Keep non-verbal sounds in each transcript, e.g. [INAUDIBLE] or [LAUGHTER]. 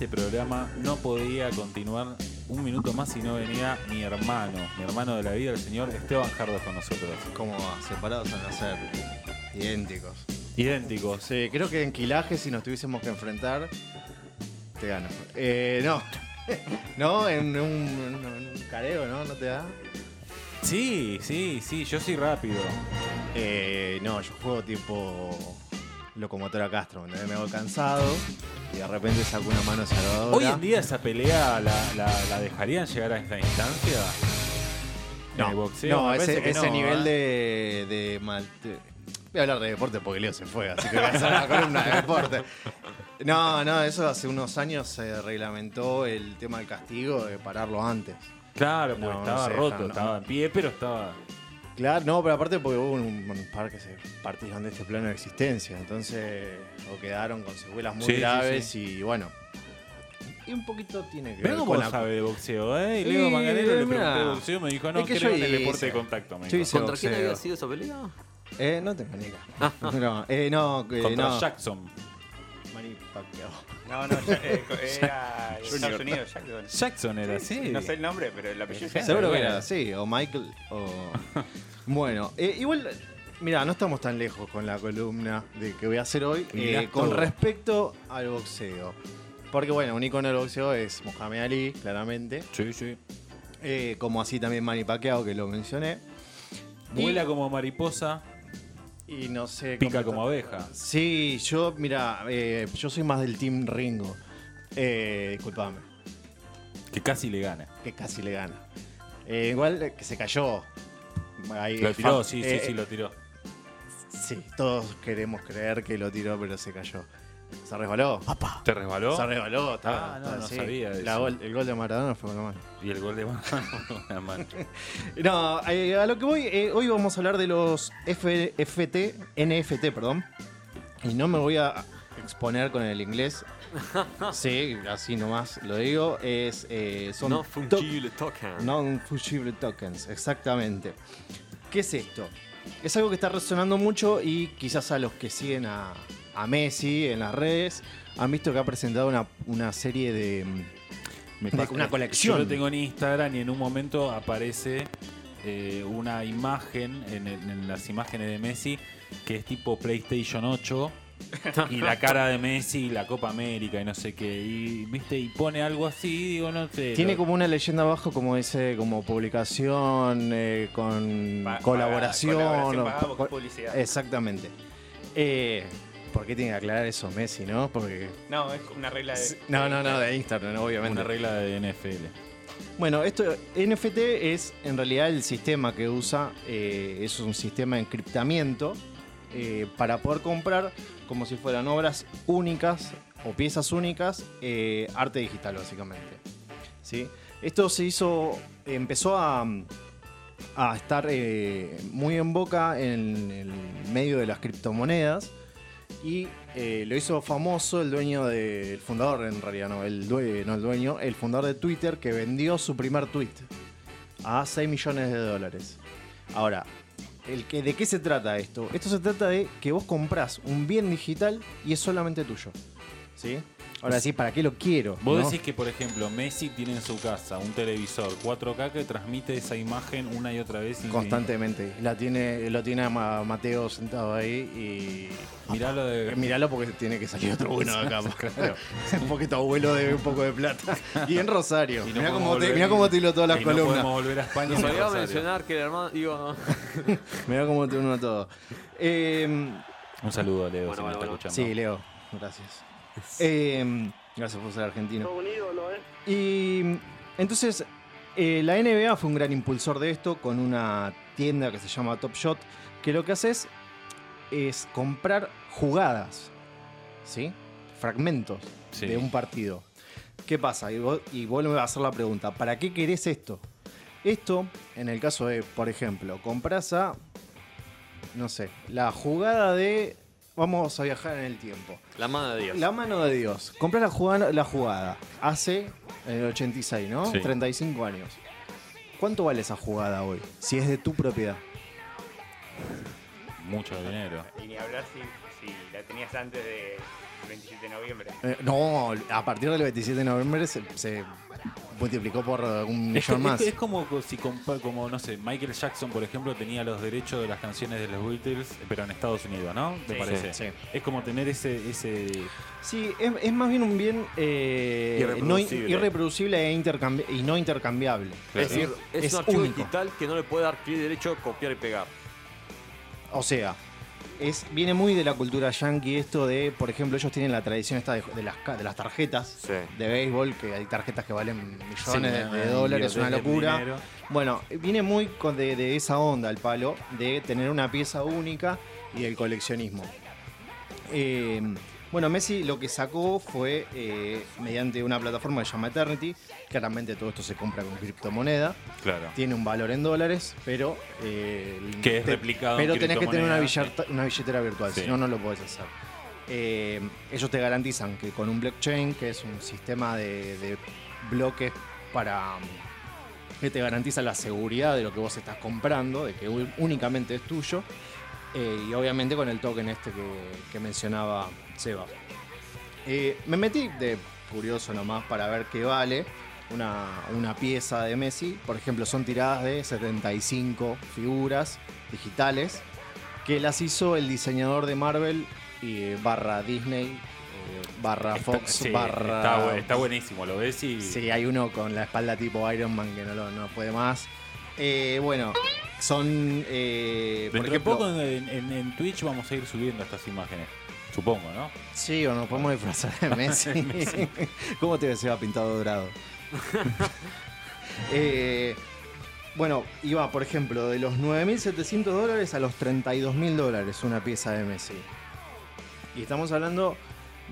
este programa no podía continuar un minuto más si no venía mi hermano, mi hermano de la vida, el señor Esteban Jardos con nosotros. ¿Cómo va? Separados al nacer. Idénticos. Idénticos. Sí, creo que en Quilaje, si nos tuviésemos que enfrentar, te gano. Eh, no. [LAUGHS] no, en un, en un careo, ¿no? ¿No te da? Sí, sí, sí, yo soy rápido. Eh, no, yo juego tipo locomotora Castro. Me hago cansado y de repente saco una mano salvadora. Hoy en día esa pelea la, la- la dejarían llegar a esta instancia. No, boxeo, no, ese, no, nivel ¿eh? de, de mal... de- Voy a hablar de deporte porque Leo se fue, así que voy a hacer una columna de deporte. No, no, eso hace unos años se reglamentó el tema del castigo de pararlo antes. Claro, porque No, no estaba roto, estaba en pie, pero estaba. Claro, no, pero aparte porque hubo un, un par que se partieron de este plano de existencia, entonces o quedaron con secuelas muy Sí, graves sí. y bueno. Y un poquito tiene que Ven ver con la... sabe de boxeo, ¿eh? Y Sí, Leo Manganero le pregunté de boxeo, me dijo, no, Es que creo yo en el hice- deporte de contacto. Me dijo. ¿Contra quién había sido esa pelea? Eh, no tengo ni idea. [LAUGHS] No, eh, no, eh, Contra no. Jackson. Manny Pacquiao. No, no, ya- eh, [LAUGHS] era Estados Unidos, Jackson. Jackson era Sí, así. sí, No sé el nombre, pero el apellido Seguro que era así, o Michael, o... [LAUGHS] bueno, eh, igual, mira, no estamos tan lejos con la columna de que voy a hacer hoy eh, con respecto al boxeo. Porque bueno, un icono del boxeo es Mohamed Ali, claramente. Sí, sí. Eh, como así también Manny Pacquiao, que lo mencioné. Y- Vuela como mariposa, Y no sé... pica como abeja. Sí, yo, mira, eh, yo soy más del Team Ringo. Eh, disculpame, Que casi le gana. que casi le gana. Eh, igual eh, que se cayó. Ahí, Lo tiró, sí, sí, eh, sí, lo tiró. Sí, todos queremos creer que lo tiró, pero se cayó. Se resbaló. ¿Te resbaló? Se resbaló. estaba- Ah, no, no sabía La eso. gol- el gol de Maradona fue con la mano. Y el gol de Maradona con una mano. [LAUGHS] No, eh, a lo que voy, eh, hoy vamos a hablar de los F- FT, NFT, perdón. Y no me voy a exponer con el inglés. [LAUGHS] Sí, así nomás lo digo. Es, eh, son No to- fungible token. Non-fungible tokens, exactamente. ¿Qué es esto? Es algo que está resonando mucho y quizás a los que siguen a, a Messi en las redes han visto que ha presentado una, una serie de... mm, Me de- una colección. Yo lo tengo en Instagram y en un momento aparece eh, una imagen, en, el- en las imágenes de Messi, que es tipo PlayStation 8. y la cara de Messi y la Copa América y no sé qué. Y viste, y pone algo así, digo, no sé. Tiene lo- como una leyenda abajo como ese, como publicación, eh, con Pa- colaboración. pagada, o- colaboración pagada, co- publicidad. Exactamente. Eh, ¿Por qué tiene que aclarar eso Messi, no? Porque... No, es una regla de. No, no, no, de Instagram, obviamente. una regla de NFL. Bueno, esto NFT es en realidad el sistema que usa, eh, es un sistema de encriptamiento eh, para poder comprar como si fueran obras únicas o piezas únicas, eh, arte digital básicamente. ¿Sí? Esto se hizo, empezó a, a estar eh, muy en boca en el medio de las criptomonedas y eh, lo hizo famoso el dueño del fundador, en realidad no el, due- no el dueño, el fundador de Twitter que vendió su primer tweet a 6 millones de dólares. Ahora, el que, ¿de qué se trata esto? Esto se trata de que vos comprás un bien digital y es solamente tuyo. ¿Sí? Ahora sí, ¿para qué lo quiero? Vos no? decís que, por ejemplo, Messi tiene en su casa un televisor 4K que transmite esa imagen una y otra vez. infinito. Constantemente. La tiene, lo tiene a Ma- Mateo sentado ahí y. Miralo de. Eh, Miralo porque tiene que salir otro bueno de acá. [LAUGHS] claro. [LAUGHS] porque tu abuelo debe un poco de plata. Y en Rosario. Y no Mirá cómo, te, volver- mirá cómo te hilo todas las y no columnas. podemos volver a España. Mencionar que el hermano. Digo, no. [LAUGHS] Mirá cómo te uno todo. Eh, Un saludo, Leo, Bueno, si me bueno, está bueno. escuchando. sí, Leo. Gracias. [LAUGHS] Eh, gracias por ser argentino. Y entonces, eh, la NBA fue un gran impulsor de esto con una tienda que se llama Top Shot, que lo que hace es, es comprar jugadas, ¿sí? Fragmentos Sí. de un partido. ¿Qué pasa? Y vos, y vos me vas a hacer la pregunta, ¿para qué querés esto? Esto, en el caso de, por ejemplo, compras a, no sé, la jugada de, vamos a viajar en el tiempo. La mano de Dios. La mano de Dios. Compras la jugada, la jugada hace en el 86, ¿no? Sí. 35 años. ¿Cuánto vale esa jugada hoy? Si es de tu propiedad. Mucho dinero. Y ni hablar si, si la tenías antes de, El 27 de noviembre. Eh, no, a partir del 27 de noviembre se, se multiplicó por un Es, que- millón más. es- es como si como no sé, Michael Jackson, por ejemplo, tenía los derechos de las canciones de los Beatles, pero en Estados Unidos, ¿no? ¿Te Sí, parece? sí. Es como tener ese ese Sí, es, es más bien un bien eh, no in- Irreproducible. irreproducible e intercambi- y no intercambiable. Claro. Es decir, es, Es un archivo único. digital que no le puede dar clic derecho, copiar y pegar. O sea, es, viene muy de la cultura yankee esto de, por ejemplo, ellos tienen la tradición esta de, de las, de las tarjetas Sí. de béisbol, que hay tarjetas que valen millones Sí, de, dólares, una locura. dinero. Bueno, viene muy con de, de esa onda el palo, de tener una pieza única y del coleccionismo. Eh, bueno, Messi lo que sacó fue eh, mediante una plataforma que se llama Eternity. Claramente todo esto se compra con criptomoneda. Claro. Tiene un valor en dólares, pero. eh, Que es replicado en Pero tenés que tener una, billetera virtual, Sí. si no, no lo podés hacer. Eh, ellos te garantizan que con un blockchain, que es un sistema de, de bloques para. que te garantiza la seguridad de lo que vos estás comprando, de que únicamente es tuyo. Eh, y obviamente con el token este que, que mencionaba Seba. Eh, me metí de curioso nomás para ver qué vale una, una pieza de Messi. Por ejemplo, son tiradas de 75 figuras digitales que las hizo el diseñador de Marvel y eh, barra Disney, eh, barra Está- Fox, sí, barra... está, bu- está buenísimo, lo ves y Sí, hay uno con la espalda tipo Iron Man que no, lo, no puede más. Eh, bueno, son... eh, por ejemplo, poco en, en- en Twitch vamos a ir subiendo estas imágenes. Supongo, ¿no? Sí, o nos podemos disfrazar de [LAUGHS] Messi. [LAUGHS] ¿Cómo te ves? Va pintado dorado. [LAUGHS] Eh, bueno, iba, por ejemplo, de los 9.700 dólares a los 32.000 dólares una pieza de Messi. Y estamos hablando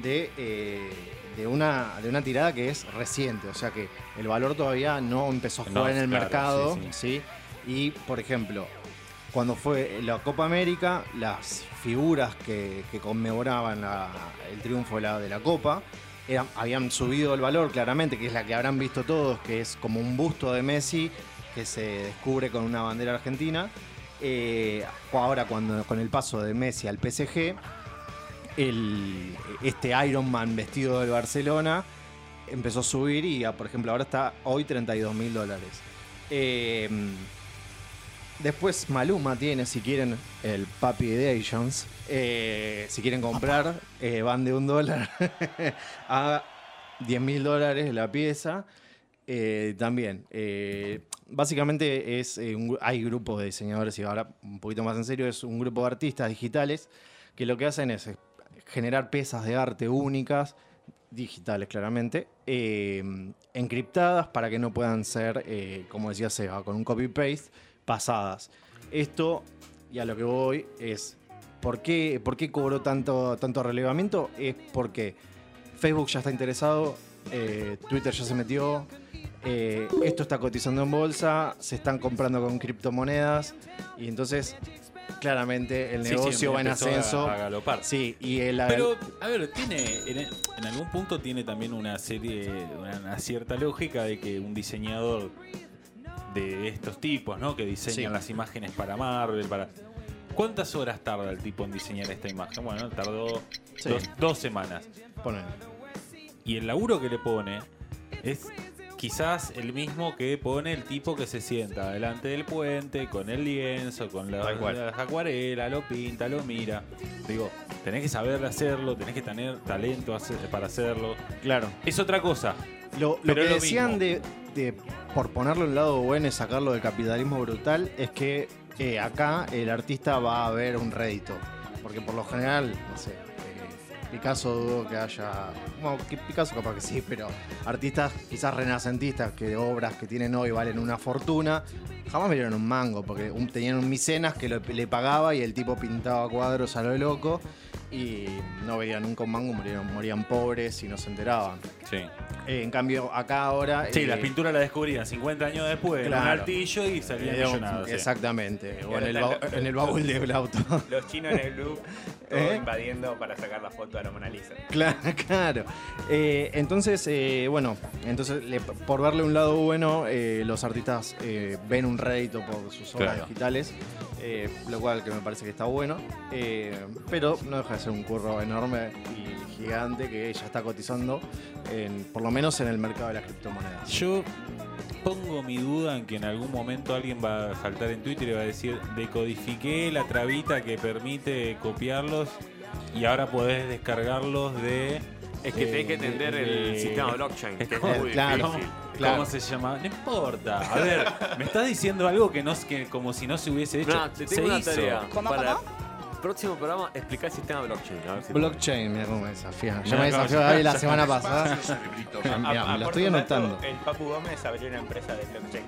de, eh, de, una, de una tirada que es reciente, o sea que el valor todavía no empezó a jugar No, en el claro, mercado. sí, ¿sí? Y, por ejemplo, cuando fue la Copa América, las figuras que, que conmemoraban el triunfo de la, de la Copa habían subido el valor claramente, que es la que habrán visto todos, que es como un busto de Messi que se descubre con una bandera argentina. Eh, ahora, cuando, con el paso de Messi al PSG, este Iron Man vestido del Barcelona empezó a subir y, por ejemplo, ahora está hoy 32 mil dólares. Eh, Después Maluma tiene, si quieren, el Papi Editions. Eh, si quieren comprar, eh, van de un dólar [LAUGHS] a 10 mil dólares la pieza. Eh, también, básicamente es un hay grupos de diseñadores, y ahora un poquito más en serio, es un grupo de artistas digitales que lo que hacen es generar piezas de arte únicas, digitales claramente, encriptadas para que no puedan ser, como decía Seba, con un copy-paste, pasadas. Esto, y a lo que voy, es ¿por qué, por qué cobró tanto, tanto relevamiento? Es porque Facebook ya está interesado, eh, Twitter ya se metió, eh, esto está cotizando en bolsa, se están comprando con criptomonedas y entonces claramente el Sí, sí, negocio va en a- ascenso. A, galopar. Sí, y el, Pero, a ver, tiene en, en algún punto tiene también una serie, una, una cierta lógica de que un diseñador de estos tipos, ¿no? Que diseñan Sí. las imágenes para Marvel, para... ¿Cuántas horas tarda el tipo en diseñar esta imagen? Bueno, tardó Sí. dos, dos semanas. Ponen. Y el laburo que le pone es quizás el mismo que pone el tipo que se sienta delante del puente con el lienzo, con la- las acuarelas, lo pinta, lo mira. Digo, tenés que saber hacerlo, tenés que tener talento para hacerlo. Claro. Es otra cosa. Lo, lo que lo decían de, por ponerlo el lado bueno y sacarlo del capitalismo brutal, es que acá el artista va a ver un rédito. Porque por lo general, no sé, eh, Picasso dudo que haya. Bueno, Picasso capaz que sí, pero artistas quizás renacentistas que obras que tienen hoy valen una fortuna, jamás me un mango, porque tenían un micenas que le pagaba y el tipo pintaba cuadros a lo loco y no veían nunca un mango, morían, morían pobres y no se enteraban. Sí. Eh, en cambio, acá ahora. Sí, eh, las pinturas las descubrían 50 años después en un Claro. altillo y salían eh, millonados. sí. Exactamente. O en el, están ba- los- en el baúl del auto. Los chinos en el todo [LAUGHS] ¿Eh? invadiendo para sacar la foto de la Mona Lisa. Claro, [LAUGHS] claro. Eh, entonces, eh, bueno, entonces le- por verle un lado bueno, eh, los artistas eh, ven un rédito por sus obras Claro. digitales, eh, lo cual que me parece que está bueno, eh, pero no deja ser un curro enorme y gigante que ya está cotizando, en- por lo menos en el mercado de las criptomonedas. Yo pongo mi duda en que en algún momento alguien va a saltar en Twitter y va a decir, decodifiqué la trabita que permite copiarlos y ahora podés descargarlos de... Es que eh, tenés que entender de- el de- sistema [LAUGHS] blockchain, que es como- muy claro. difícil. Claro. ¿Cómo se llama? No importa. A ver, me estás diciendo algo que no es que como si no se hubiese hecho. No, te se tengo una hizo. tarea. ¿Cómo, Para cómo? El próximo programa, explicar el sistema blockchain. A ver si Blockchain, mira cómo me desafía. Ya Mirá me cómo desafió se- la semana pasada. Mirá, me [LAUGHS] lo estoy anotando. El Papu Gómez abrió una empresa de blockchain.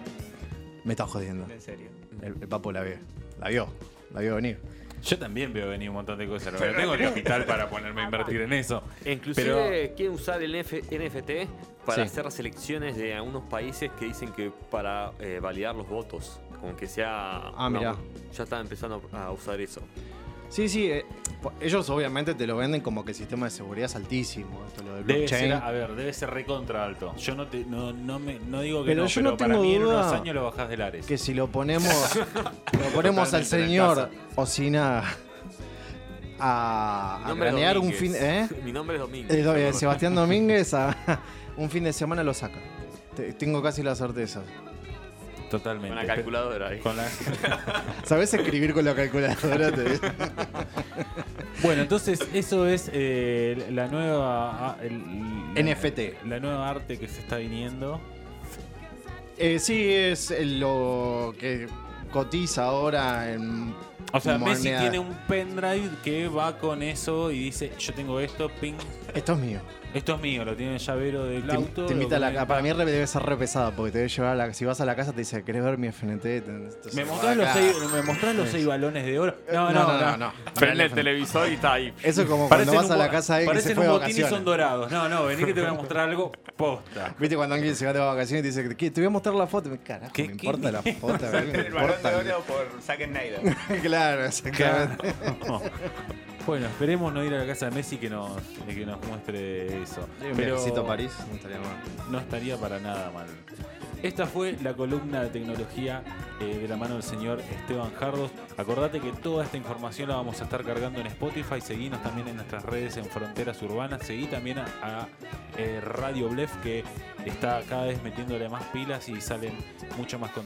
Me está jodiendo. En serio. El, el papo la vio. La vio. La vio venir. Yo también veo venir un montón de cosas. Verdad, tengo el capital para ponerme a invertir en eso. E Inclusive Pero- quieren usar el NF NFT para Sí. hacer las elecciones de algunos países que dicen que para eh, validar los votos, como que sea... Ah, mirá. Ya están empezando a usar eso. Sí, sí. eh, ellos obviamente te lo venden como que el sistema de seguridad es altísimo. Esto lo del Debe blockchain. ser, a ver, debe ser recontra alto. Yo no te, no, no me, no digo que Pero no, yo pero no para tengo mí en unos años lo bajás del Ares. Que si lo ponemos, [LAUGHS] lo ponemos al señor Osina a, a cranear un fin, ¿eh? [LAUGHS] Mi nombre es Domínguez. Eh, eh, Sebastián Domínguez a, [LAUGHS] un fin de semana lo saca. Te- tengo casi la certeza. Totalmente. Con la calculadora ahí. Con la- [LAUGHS] ¿Sabes escribir con la calculadora? [LAUGHS] Bueno, entonces eso es eh, la nueva... ah, el- la- NFT. La nueva arte que se está viniendo. Eh, sí, es lo que cotiza ahora en. O sea, Messi tiene un pendrive que va con eso y dice, yo tengo esto, ping, Esto es mío. esto es mío, lo tiene en el llavero del Te, auto. te invita a la lo casa. Para mí debe ser re pesada porque te debe llevar a la Si vas a la casa, te dice, ¿querés ver mi FNT? Entonces, ¿Me mostrás, los seis, ¿Me mostrás los seis balones de oro? No, no, no. Prende el televisor y está ahí. Eso es como Parecen cuando vas a la casa de alguien que se fue de un botín y son dorados. No, no, vení que te voy a [LAUGHS] mostrar algo posta. ¿Viste cuando alguien se va de vacaciones y te dice, ¿qué? te voy a mostrar la foto? Me carajo, ¿Qué- me qué importa la mierda? foto, [LAUGHS] me El balón importa. de oro por [LAUGHS] Claro, exactamente. [LAUGHS] Bueno, esperemos no ir a la casa de Messi que nos, que nos muestre eso. Un Pero a París, no estaría mal. no estaría para nada mal. Esta fue la columna de tecnología eh, de la mano del señor Esteban Jardos. Acordate que toda esta información la vamos a estar cargando en Spotify. Seguinos también en nuestras redes en Fronteras Urbanas. Seguí también a, a, eh, Radio Blef que está cada vez metiéndole más pilas y salen mucho más contenido.